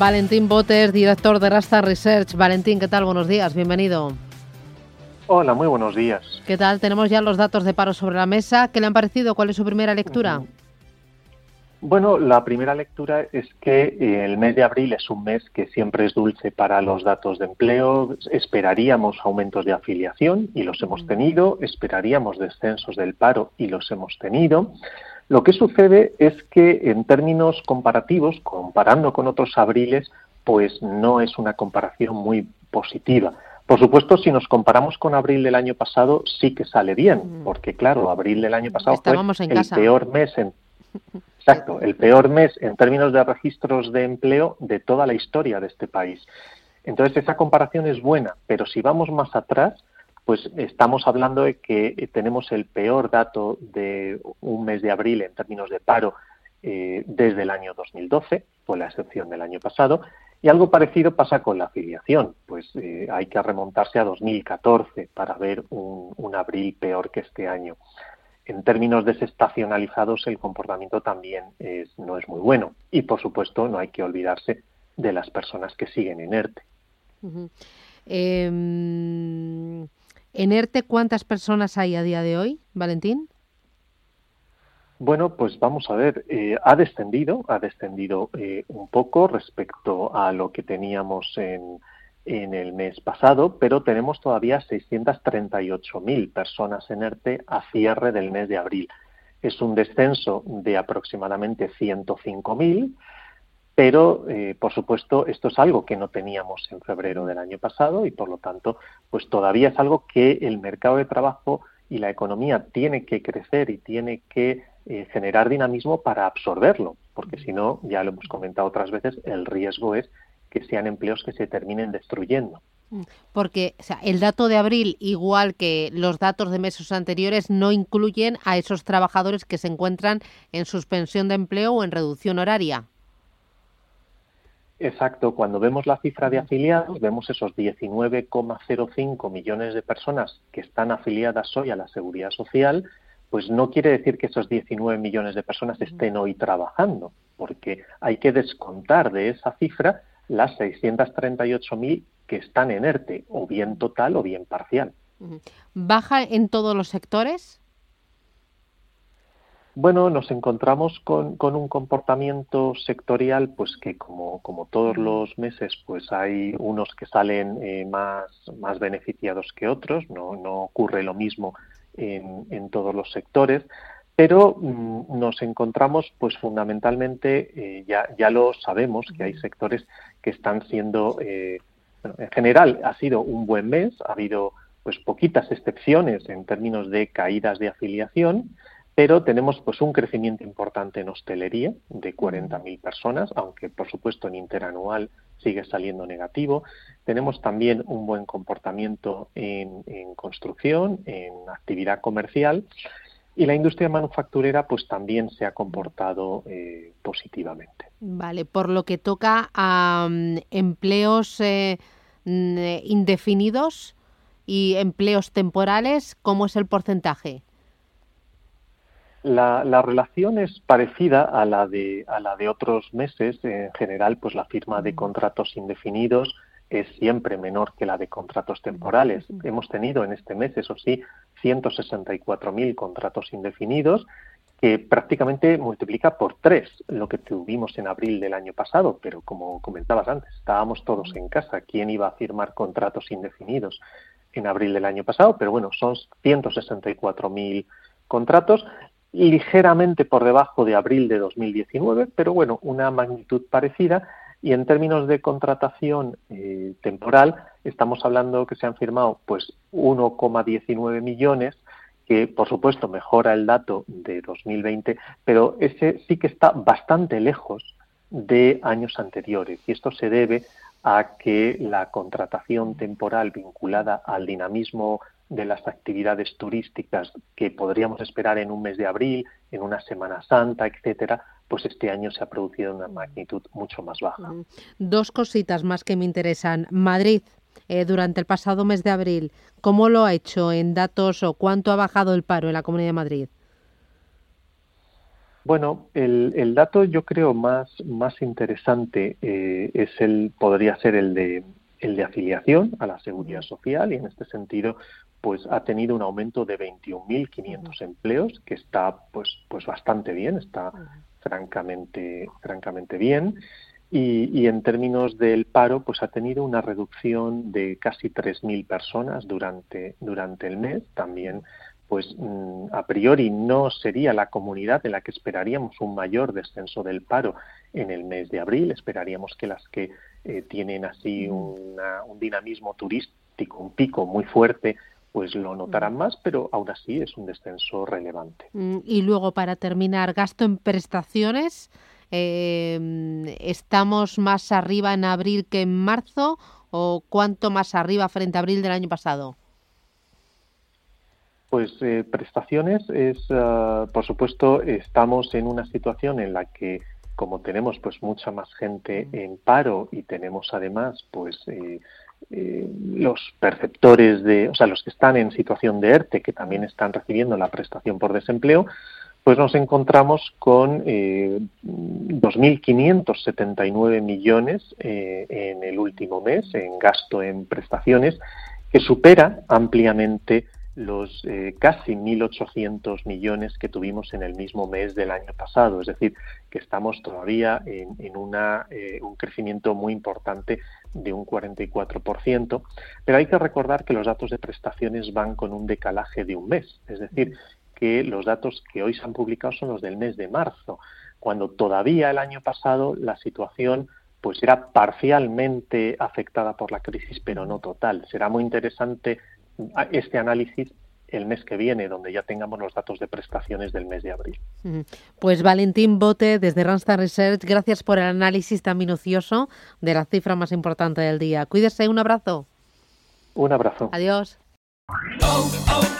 Valentín Botes, director de Rasta Research. Valentín, ¿qué tal? Buenos días, bienvenido. Hola, muy buenos días. ¿Qué tal? Tenemos ya los datos de paro sobre la mesa. ¿Qué le han parecido? ¿Cuál es su primera lectura? Bueno, la primera lectura es que eh, el mes de abril es un mes que siempre es dulce para los datos de empleo. Esperaríamos aumentos de afiliación y los hemos tenido. Esperaríamos descensos del paro y los hemos tenido. Lo que sucede es que en términos comparativos, comparando con otros abriles, pues no es una comparación muy positiva. Por supuesto, si nos comparamos con abril del año pasado, sí que sale bien, porque claro, abril del año pasado fue el peor mes en exacto, el peor mes en términos de registros de empleo de toda la historia de este país. Entonces esa comparación es buena, pero si vamos más atrás, pues estamos hablando de que tenemos el peor dato de un mes de abril en términos de paro eh, desde el año 2012, fue la excepción del año pasado, y algo parecido pasa con la afiliación, pues eh, hay que remontarse a 2014 para ver un, abril peor que este año. En términos desestacionalizados, el comportamiento también no es muy bueno, y por supuesto no hay que olvidarse de las personas que siguen en ERTE. ¿En ERTE cuántas personas hay a día de hoy, Valentín? Bueno, pues vamos a ver, eh, ha descendido, ha descendido eh, un poco respecto a lo que teníamos en, en el mes pasado, pero tenemos todavía 638.000 personas en ERTE a cierre del mes de abril. Es un descenso de aproximadamente 105.000 pero eh, por supuesto esto es algo que no teníamos en febrero del año pasado y por lo tanto pues todavía es algo que el mercado de trabajo y la economía tiene que crecer y tiene que eh, generar dinamismo para absorberlo porque si no ya lo hemos comentado otras veces el riesgo es que sean empleos que se terminen destruyendo mm, porque el dato de abril, igual que los datos de meses anteriores, no incluyen a esos trabajadores que se encuentran en suspensión de empleo o en reducción horaria. Exacto, cuando vemos la cifra de afiliados, vemos esos 19,05 millones de personas que están afiliadas hoy a la seguridad social, pues no quiere decir que esos 19 millones de personas estén hoy trabajando, porque hay que descontar de esa cifra las 638.000 que están en ERTE, o bien total o bien parcial. ¿Baja en todos los sectores? Bueno, nos encontramos con, un comportamiento sectorial, pues que como, como, todos los meses, pues hay unos que salen eh, más, más beneficiados que otros, no, no ocurre lo mismo en, en todos los sectores, pero mm, nos encontramos, pues fundamentalmente, eh, ya, ya lo sabemos, que hay sectores que están siendo, eh, en general ha sido un buen mes, ha habido pues poquitas excepciones en términos de caídas de afiliación, pero tenemos pues un crecimiento importante en hostelería de 40.000 personas, aunque por supuesto en interanual sigue saliendo negativo. Tenemos también un buen comportamiento en, construcción, en actividad comercial y la industria manufacturera pues también se ha comportado eh, positivamente. Vale, por lo que toca a mm, empleos eh, mm, indefinidos y empleos temporales, ¿cómo es el porcentaje? La, relación es parecida a la de a la de otros meses. En general, pues la firma de contratos indefinidos es siempre menor que la de contratos temporales. Hemos tenido en este mes, eso sí, 164.000 contratos indefinidos, que prácticamente multiplica por tres lo que tuvimos en abril del año pasado. Pero como comentabas antes, estábamos todos en casa. ¿Quién iba a firmar contratos indefinidos en abril del año pasado? Pero bueno, son 164.000 contratos ligeramente por debajo de abril de 2019, pero bueno, una magnitud parecida. Y en términos de contratación eh, temporal, estamos hablando que se han firmado pues 1,19 millones, que por supuesto mejora el dato de 2020, pero ese sí que está bastante lejos de años anteriores. Y esto se debe a que la contratación temporal vinculada al dinamismo de las actividades turísticas que podríamos esperar en un mes de abril, en una Semana Santa, etcétera, pues este año se ha producido una magnitud mucho más baja. Dos cositas más que me interesan. Madrid, eh, durante el pasado mes de abril, ¿cómo lo ha hecho en datos o cuánto ha bajado el paro en la Comunidad de Madrid? Bueno, el, dato yo creo más, más interesante eh, es el, podría ser el de, el de afiliación a la seguridad social y en este sentido pues ha tenido un aumento de 21.500 empleos que está pues pues bastante bien, está francamente francamente bien. Y, y, en términos del paro pues ha tenido una reducción de casi 3.000 personas durante durante el mes. También pues mm, a priori no sería la comunidad en la que esperaríamos un mayor descenso del paro en el mes de abril. Esperaríamos que las que eh, tienen así mm. un dinamismo turístico, un pico muy fuerte, pues lo notarán mm. más, pero aún así es un descenso relevante. Y luego, para terminar, gasto en prestaciones. Em, ¿Estamos más arriba en abril que en marzo o cuánto más arriba frente a abril del año pasado? Pues eh, prestaciones es, ah, por supuesto, estamos en una situación en la que como tenemos pues mucha más gente en paro y tenemos además pues eh, eh, los perceptores de, o sea, los que están en situación de ERTE que también están recibiendo la prestación por desempleo, pues nos encontramos con eh, 2.579 millones en el último mes en gasto en prestaciones, que supera ampliamente los eh, casi 1.800 millones que tuvimos en el mismo mes del año pasado. Es decir, que estamos todavía en, una, eh, un crecimiento muy importante de un 44%. Pero hay que recordar que los datos de prestaciones van con un decalaje de un mes. Es decir, que los datos que hoy se han publicado son los del mes de marzo, cuando todavía el año pasado la situación pues era parcialmente afectada por la crisis, pero no total. Será muy interesante este análisis el mes que viene, donde ya tengamos los datos de prestaciones del mes de abril. Pues Valentín Bote, desde Randstad Research, gracias por el análisis tan minucioso de la cifra más importante del día. Cuídese, un abrazo. Un abrazo. Adiós. Oh, oh,